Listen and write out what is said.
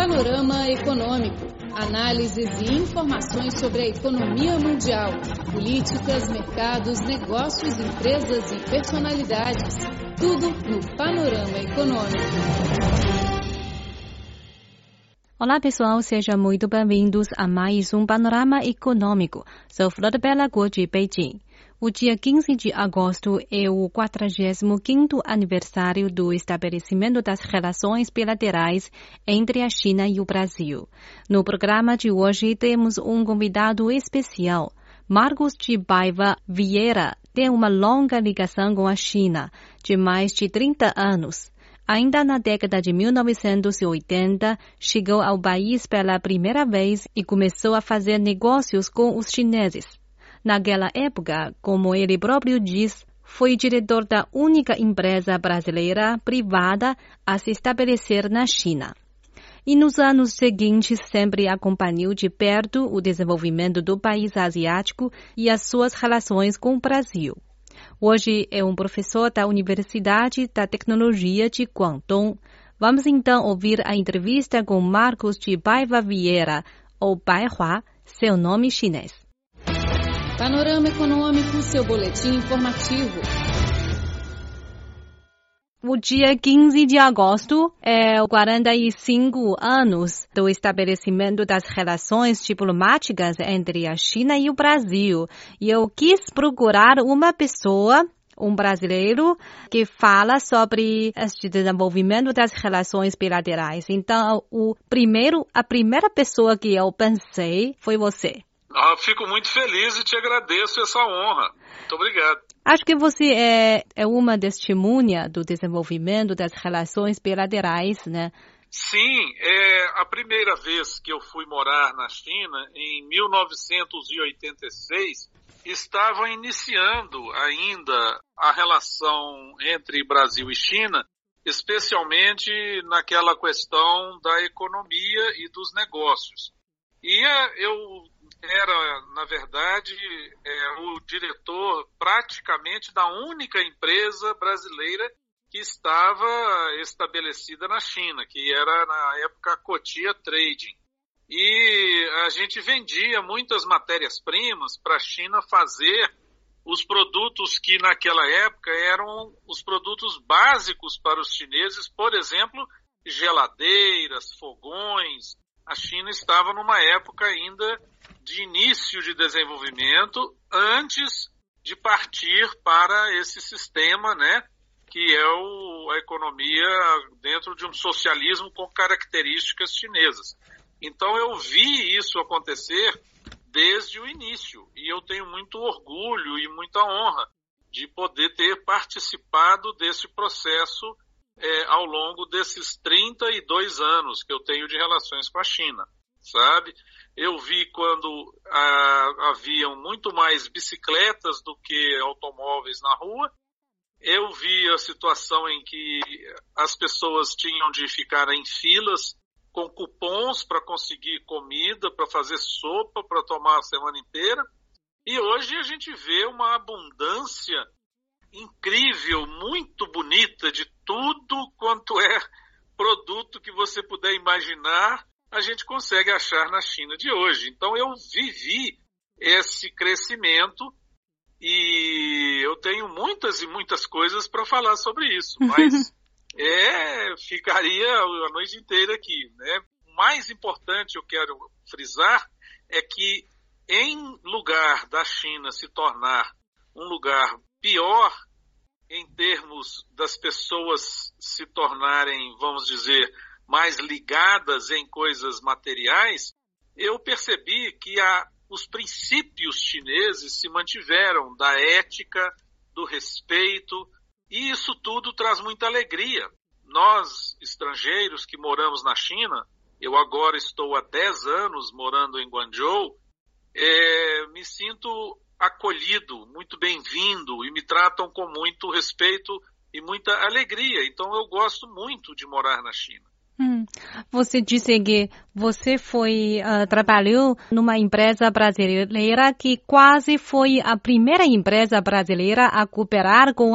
Panorama Econômico. Análises e informações sobre a economia mundial, políticas, mercados, negócios, empresas e personalidades. Tudo no Panorama Econômico. Olá pessoal, sejam muito bem-vindos a mais um Panorama Econômico. Sou Flor Bela Guo de Beijing. O dia 15 de agosto é o 45º aniversário do estabelecimento das relações bilaterais entre a China e o Brasil. No programa de hoje temos um convidado especial. Marcos de Baiva Vieira tem uma longa ligação com a China, de mais de 30 anos. Ainda na década de 1980, chegou ao país pela primeira vez e começou a fazer negócios com os chineses. Naquela época, como ele próprio diz, foi diretor da única empresa brasileira privada a se estabelecer na China. E nos anos seguintes sempre acompanhou de perto o desenvolvimento do país asiático e as suas relações com o Brasil. Hoje é um professor da Universidade da Tecnologia de Guangdong. Vamos então ouvir a entrevista com Marcos de Baiva Vieira, ou Baihua, seu nome chinês. Panorama Econômico, seu boletim informativo. O dia 15 de agosto é 45 anos do estabelecimento das relações diplomáticas entre a China e o Brasil. E eu quis procurar uma pessoa um brasileiro que fala sobre este desenvolvimento das relações bilaterais. Então, o primeiro, a primeira pessoa que eu pensei foi você. Ah, fico muito feliz e te agradeço essa honra. Muito obrigado. Acho que você é, é uma testemunha do desenvolvimento das relações bilaterais, né? Sim, é a primeira vez que eu fui morar na China, em 1986, estavam iniciando ainda a relação entre Brasil e China, especialmente naquela questão da economia e dos negócios. E eh, eu era, na verdade, é, o diretor praticamente da única empresa brasileira que estava estabelecida na China, que era na época a Cotia Trading. E a gente vendia muitas matérias-primas para a China fazer os produtos que naquela época eram os produtos básicos para os chineses, por exemplo, geladeiras, fogões. A China estava numa época ainda de início de desenvolvimento antes de partir para esse sistema, né, que é o, a economia dentro de um socialismo com características chinesas. Então eu vi isso acontecer desde o início e eu tenho muito orgulho e muita honra de poder ter participado desse processo é, ao longo desses 32 anos que eu tenho de relações com a China, sabe? Eu vi quando ah, haviam muito mais bicicletas do que automóveis na rua. Eu vi a situação em que as pessoas tinham de ficar em filas com cupons para conseguir comida, para fazer sopa, para tomar a semana inteira. E hoje a gente vê uma abundância incrível, muito bonita de tudo quanto é produto que você puder imaginar a gente consegue achar na China de hoje. Então eu vivi esse crescimento e eu tenho muitas e muitas coisas para falar sobre isso, mas é, ficaria a noite inteira aqui. Né? O mais importante eu quero frisar é que em lugar da China se tornar um lugar pior em termos das pessoas se tornarem, vamos dizer, mais ligadas em coisas materiais, eu percebi que a, os princípios chineses se mantiveram da ética, do respeito, e isso tudo traz muita alegria. Nós, estrangeiros que moramos na China, eu agora estou há 10 anos morando em Guangzhou, é, me sinto acolhido, muito bem-vindo e me tratam com muito respeito e muita alegria. Então eu gosto muito de morar na China. Hum. Você disse que você foi uh, trabalhou numa empresa brasileira que quase foi a primeira empresa brasileira a cooperar com